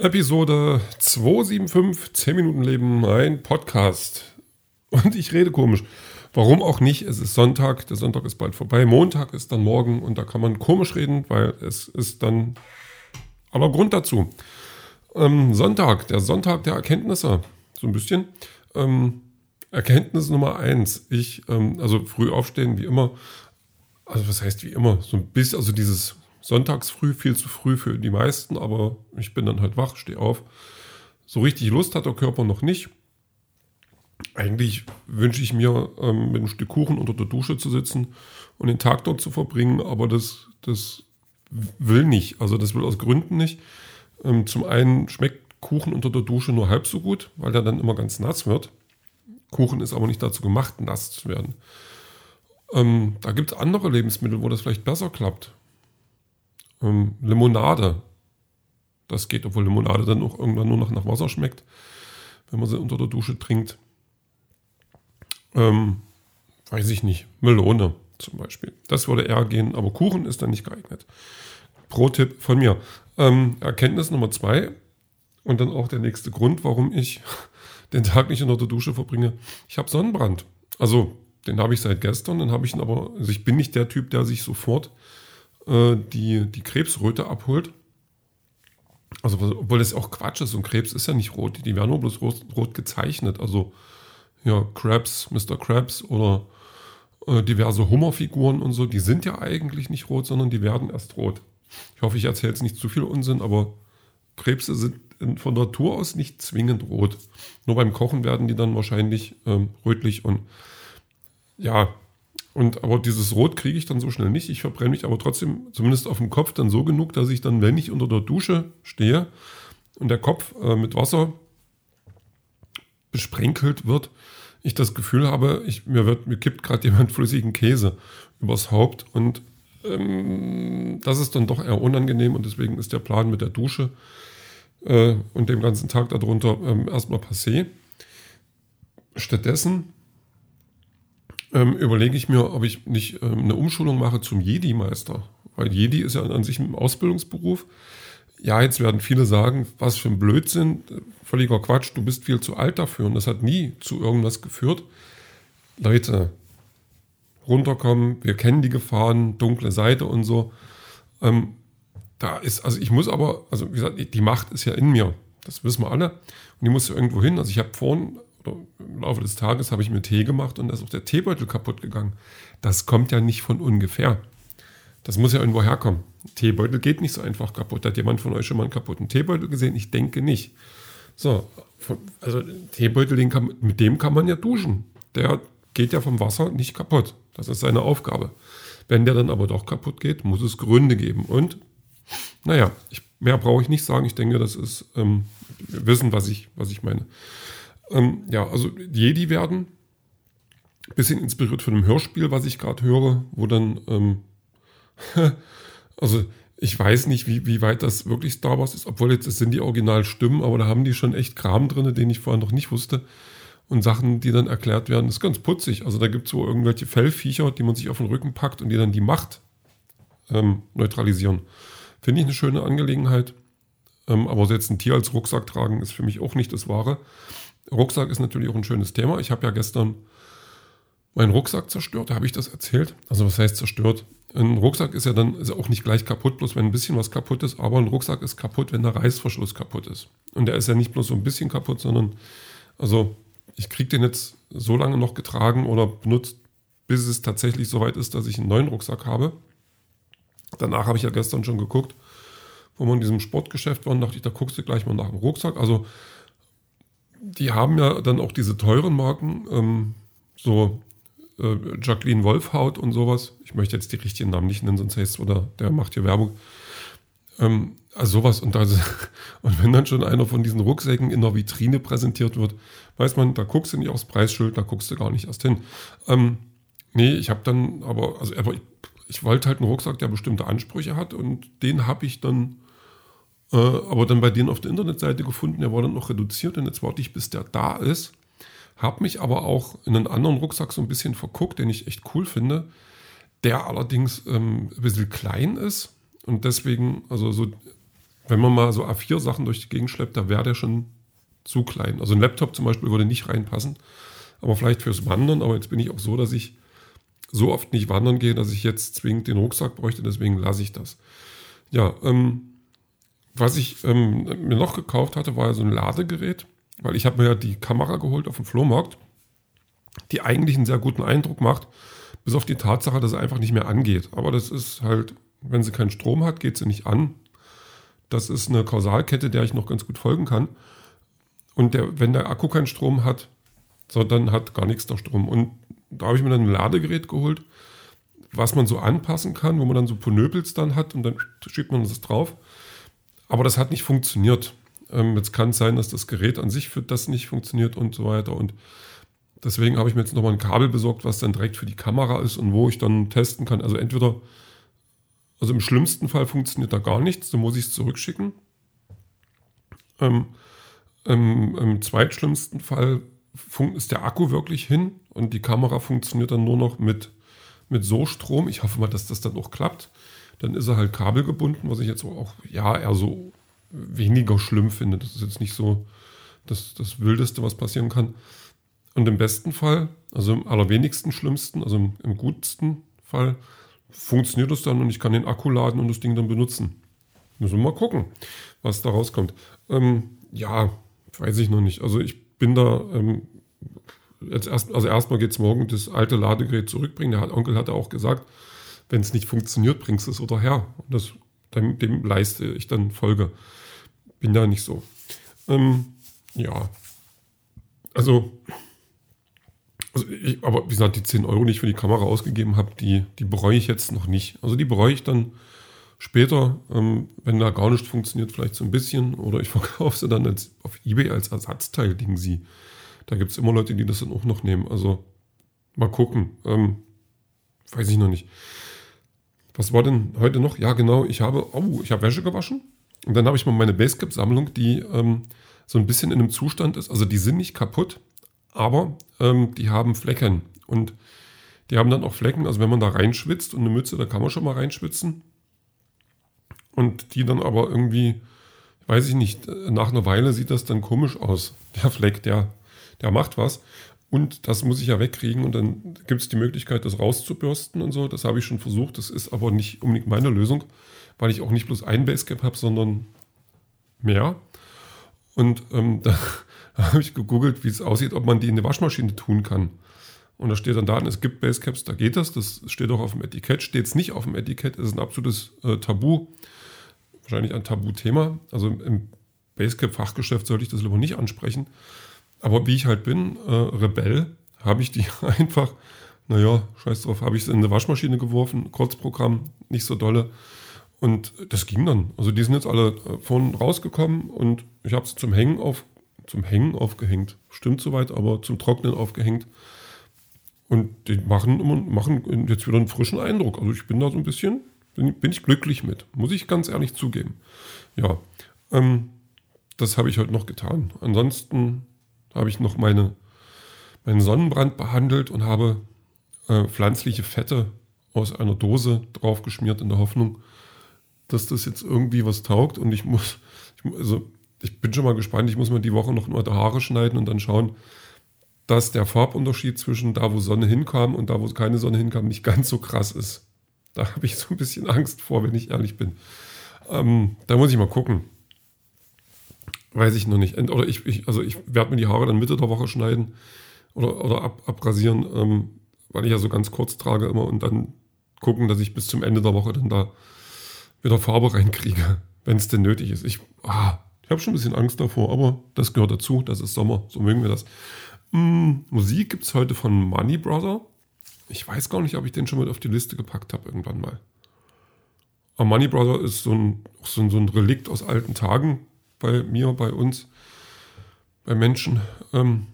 Episode 275, 10 Minuten Leben, ein Podcast. Und ich rede komisch. Warum auch nicht? Es ist Sonntag, der Sonntag ist bald vorbei. Montag ist dann morgen und da kann man komisch reden, weil es ist dann aller Grund dazu. Ähm, Sonntag, der Sonntag der Erkenntnisse. So ein bisschen. Ähm, Erkenntnis Nummer eins. Ich, ähm, also früh aufstehen, wie immer. Also was heißt wie immer? So ein bisschen, also dieses sonntags früh, viel zu früh für die meisten, aber ich bin dann halt wach, stehe auf. So richtig Lust hat der Körper noch nicht. Eigentlich wünsche ich mir, ähm, mit einem Stück Kuchen unter der Dusche zu sitzen und den Tag dort zu verbringen, aber das, das will nicht. Also das will aus Gründen nicht. Ähm, zum einen schmeckt Kuchen unter der Dusche nur halb so gut, weil der dann immer ganz nass wird. Kuchen ist aber nicht dazu gemacht, nass zu werden. Ähm, da gibt es andere Lebensmittel, wo das vielleicht besser klappt. Ähm, Limonade. Das geht, obwohl Limonade dann auch irgendwann nur noch nach Wasser schmeckt, wenn man sie unter der Dusche trinkt. Ähm, weiß ich nicht. Melone zum Beispiel. Das würde eher gehen, aber Kuchen ist dann nicht geeignet. Pro-Tipp von mir. Ähm, Erkenntnis Nummer zwei und dann auch der nächste Grund, warum ich den Tag nicht unter der Dusche verbringe. Ich habe Sonnenbrand. Also den habe ich seit gestern, dann habe ich ihn aber, also ich bin nicht der Typ, der sich sofort äh, die, die Krebsröte abholt. Also, obwohl das auch Quatsch ist und Krebs ist ja nicht rot, die werden nur bloß rot, rot gezeichnet. Also, ja, Krabs, Mr. Krabs oder äh, diverse Hummerfiguren und so, die sind ja eigentlich nicht rot, sondern die werden erst rot. Ich hoffe, ich erzähle jetzt nicht zu viel Unsinn, aber Krebse sind von Natur aus nicht zwingend rot. Nur beim Kochen werden die dann wahrscheinlich ähm, rötlich und ja, und aber dieses Rot kriege ich dann so schnell nicht. Ich verbrenne mich aber trotzdem, zumindest auf dem Kopf, dann so genug, dass ich dann, wenn ich unter der Dusche stehe und der Kopf äh, mit Wasser besprenkelt wird, ich das Gefühl habe, ich, mir, wird, mir kippt gerade jemand flüssigen Käse übers Haupt und ähm, das ist dann doch eher unangenehm und deswegen ist der Plan mit der Dusche äh, und dem ganzen Tag darunter ähm, erstmal passé. Stattdessen ähm, überlege ich mir, ob ich nicht ähm, eine Umschulung mache zum Jedi-Meister. Weil Jedi ist ja an sich ein Ausbildungsberuf. Ja, jetzt werden viele sagen, was für ein Blödsinn, völliger Quatsch, du bist viel zu alt dafür. Und das hat nie zu irgendwas geführt. Leute, runterkommen, wir kennen die Gefahren, dunkle Seite und so. Ähm, da ist, also ich muss aber, also wie gesagt, die Macht ist ja in mir. Das wissen wir alle. Und die muss ja irgendwo hin. Also ich habe vorhin im Laufe des Tages habe ich mir Tee gemacht und da ist auch der Teebeutel kaputt gegangen. Das kommt ja nicht von ungefähr. Das muss ja irgendwo herkommen. Teebeutel geht nicht so einfach kaputt. Hat jemand von euch schon mal einen kaputten Teebeutel gesehen? Ich denke nicht. So, also Teebeutel, kann, mit dem kann man ja duschen. Der geht ja vom Wasser nicht kaputt. Das ist seine Aufgabe. Wenn der dann aber doch kaputt geht, muss es Gründe geben. Und naja, ich, mehr brauche ich nicht sagen. Ich denke, das ist ähm, wissen, was ich, was ich meine. Ähm, ja, also Jedi werden. Bisschen inspiriert von einem Hörspiel, was ich gerade höre, wo dann, ähm, also ich weiß nicht, wie, wie weit das wirklich Star Wars ist, obwohl jetzt es sind die Originalstimmen, aber da haben die schon echt Kram drin, den ich vorher noch nicht wusste. Und Sachen, die dann erklärt werden, ist ganz putzig. Also da gibt es so irgendwelche Fellviecher, die man sich auf den Rücken packt und die dann die Macht ähm, neutralisieren. Finde ich eine schöne Angelegenheit. Ähm, aber jetzt ein Tier als Rucksack tragen ist für mich auch nicht das Wahre. Rucksack ist natürlich auch ein schönes Thema. Ich habe ja gestern meinen Rucksack zerstört. Habe ich das erzählt? Also was heißt zerstört? Ein Rucksack ist ja dann ist auch nicht gleich kaputt, bloß wenn ein bisschen was kaputt ist. Aber ein Rucksack ist kaputt, wenn der Reißverschluss kaputt ist. Und der ist ja nicht bloß so ein bisschen kaputt, sondern also ich kriege den jetzt so lange noch getragen oder benutzt, bis es tatsächlich soweit ist, dass ich einen neuen Rucksack habe. Danach habe ich ja gestern schon geguckt, wo wir in diesem Sportgeschäft waren, dachte ich, da guckst du gleich mal nach dem Rucksack. Also die haben ja dann auch diese teuren Marken, ähm, so äh, Jacqueline Wolfhaut und sowas. Ich möchte jetzt die richtigen Namen nicht nennen, sonst heißt es, oder der macht hier Werbung. Ähm, also sowas. Und, also, und wenn dann schon einer von diesen Rucksäcken in der Vitrine präsentiert wird, weiß man, da guckst du nicht aufs Preisschild, da guckst du gar nicht erst hin. Ähm, nee, ich habe dann aber, also aber ich, ich wollte halt einen Rucksack, der bestimmte Ansprüche hat und den habe ich dann äh, aber dann bei denen auf der Internetseite gefunden, der war dann noch reduziert und jetzt warte ich, bis der da ist. Habe mich aber auch in einen anderen Rucksack so ein bisschen verguckt, den ich echt cool finde, der allerdings ähm, ein bisschen klein ist und deswegen, also so wenn man mal so A4-Sachen durch die Gegend schleppt, da wäre der schon zu klein. Also ein Laptop zum Beispiel würde nicht reinpassen, aber vielleicht fürs Wandern. Aber jetzt bin ich auch so, dass ich so oft nicht wandern gehe, dass ich jetzt zwingend den Rucksack bräuchte, deswegen lasse ich das. Ja, ähm, was ich ähm, mir noch gekauft hatte, war so ein Ladegerät, weil ich habe mir ja die Kamera geholt auf dem Flohmarkt, die eigentlich einen sehr guten Eindruck macht, bis auf die Tatsache, dass sie einfach nicht mehr angeht. Aber das ist halt, wenn sie keinen Strom hat, geht sie nicht an. Das ist eine Kausalkette, der ich noch ganz gut folgen kann. Und der, wenn der Akku keinen Strom hat, so, dann hat gar nichts der Strom. Und da habe ich mir dann ein Ladegerät geholt, was man so anpassen kann, wo man dann so Ponöpels dann hat und dann schiebt man das drauf. Aber das hat nicht funktioniert. Ähm, jetzt kann es sein, dass das Gerät an sich für das nicht funktioniert und so weiter. Und deswegen habe ich mir jetzt nochmal ein Kabel besorgt, was dann direkt für die Kamera ist und wo ich dann testen kann. Also entweder, also im schlimmsten Fall funktioniert da gar nichts, dann muss ich es zurückschicken. Ähm, im, Im zweitschlimmsten Fall ist der Akku wirklich hin und die Kamera funktioniert dann nur noch mit, mit so Strom. Ich hoffe mal, dass das dann auch klappt. Dann ist er halt kabelgebunden, was ich jetzt auch ja eher so weniger schlimm finde. Das ist jetzt nicht so das, das Wildeste, was passieren kann. Und im besten Fall, also im allerwenigsten schlimmsten, also im, im gutsten Fall, funktioniert das dann und ich kann den Akku laden und das Ding dann benutzen. Müssen wir mal gucken, was da rauskommt. Ähm, ja, weiß ich noch nicht. Also ich bin da ähm, jetzt erst, also erstmal geht es morgen das alte Ladegerät zurückbringen. Der Onkel hatte auch gesagt, wenn es nicht funktioniert, bringst du es oder her. Und das, dem, dem, leiste ich dann Folge. Bin da nicht so. Ähm, ja. Also, also ich, aber wie gesagt, die 10 Euro, die ich für die Kamera ausgegeben habe, die, die bereue ich jetzt noch nicht. Also die bereue ich dann später, ähm, wenn da gar nicht funktioniert, vielleicht so ein bisschen. Oder ich verkaufe sie dann als, auf Ebay als Ersatzteil, Ding sie. Da gibt es immer Leute, die das dann auch noch nehmen. Also mal gucken. Ähm, weiß ich noch nicht. Was war denn heute noch? Ja, genau. Ich habe, oh, ich habe Wäsche gewaschen. Und dann habe ich mal meine Basecap-Sammlung, die ähm, so ein bisschen in einem Zustand ist. Also die sind nicht kaputt, aber ähm, die haben Flecken. Und die haben dann auch Flecken. Also wenn man da reinschwitzt und eine Mütze, da kann man schon mal reinschwitzen. Und die dann aber irgendwie, weiß ich nicht, nach einer Weile sieht das dann komisch aus. Der Fleck, der, der macht was. Und das muss ich ja wegkriegen und dann gibt es die Möglichkeit, das rauszubürsten und so. Das habe ich schon versucht. Das ist aber nicht unbedingt meine Lösung, weil ich auch nicht bloß ein Basecap habe, sondern mehr. Und ähm, da habe ich gegoogelt, wie es aussieht, ob man die in eine Waschmaschine tun kann. Und da steht dann da, es gibt Basecaps, da geht das. Das steht auch auf dem Etikett. Steht es nicht auf dem Etikett, ist ein absolutes äh, Tabu. Wahrscheinlich ein Tabuthema. Also im Basecap-Fachgeschäft sollte ich das lieber nicht ansprechen. Aber wie ich halt bin, äh, Rebell, habe ich die einfach, naja, scheiß drauf, habe ich es in eine Waschmaschine geworfen, Kurzprogramm, nicht so dolle. Und das ging dann. Also die sind jetzt alle äh, von rausgekommen und ich habe sie zum Hängen auf, zum Hängen aufgehängt. Stimmt soweit, aber zum Trocknen aufgehängt. Und die machen, machen jetzt wieder einen frischen Eindruck. Also ich bin da so ein bisschen, bin, bin ich glücklich mit. Muss ich ganz ehrlich zugeben. Ja, ähm, das habe ich heute noch getan. Ansonsten habe ich noch meine, meinen Sonnenbrand behandelt und habe äh, pflanzliche Fette aus einer Dose draufgeschmiert in der Hoffnung, dass das jetzt irgendwie was taugt. Und ich muss, ich, also ich bin schon mal gespannt, ich muss mir die Woche noch mal die Haare schneiden und dann schauen, dass der Farbunterschied zwischen da, wo Sonne hinkam und da, wo keine Sonne hinkam, nicht ganz so krass ist. Da habe ich so ein bisschen Angst vor, wenn ich ehrlich bin. Ähm, da muss ich mal gucken. Weiß ich noch nicht. Oder ich, ich also ich werde mir die Haare dann Mitte der Woche schneiden oder, oder ab, abrasieren, ähm, weil ich ja so ganz kurz trage immer und dann gucken, dass ich bis zum Ende der Woche dann da wieder Farbe reinkriege, wenn es denn nötig ist. Ich, ah, ich habe schon ein bisschen Angst davor, aber das gehört dazu. Das ist Sommer, so mögen wir das. Hm, Musik gibt es heute von Money Brother. Ich weiß gar nicht, ob ich den schon mal auf die Liste gepackt habe irgendwann mal. Aber Money Brother ist so ein, so ein, so ein Relikt aus alten Tagen bei mir, bei uns, bei Menschen. Ähm,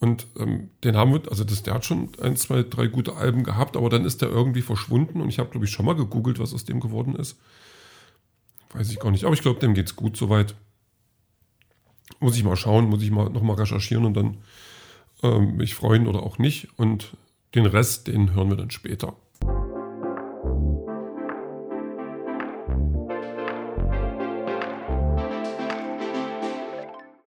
und ähm, den haben wir, also das, der hat schon ein, zwei, drei gute Alben gehabt, aber dann ist der irgendwie verschwunden und ich habe, glaube ich, schon mal gegoogelt, was aus dem geworden ist. Weiß ich gar nicht, aber ich glaube, dem geht es gut soweit. Muss ich mal schauen, muss ich mal nochmal recherchieren und dann ähm, mich freuen oder auch nicht. Und den Rest, den hören wir dann später.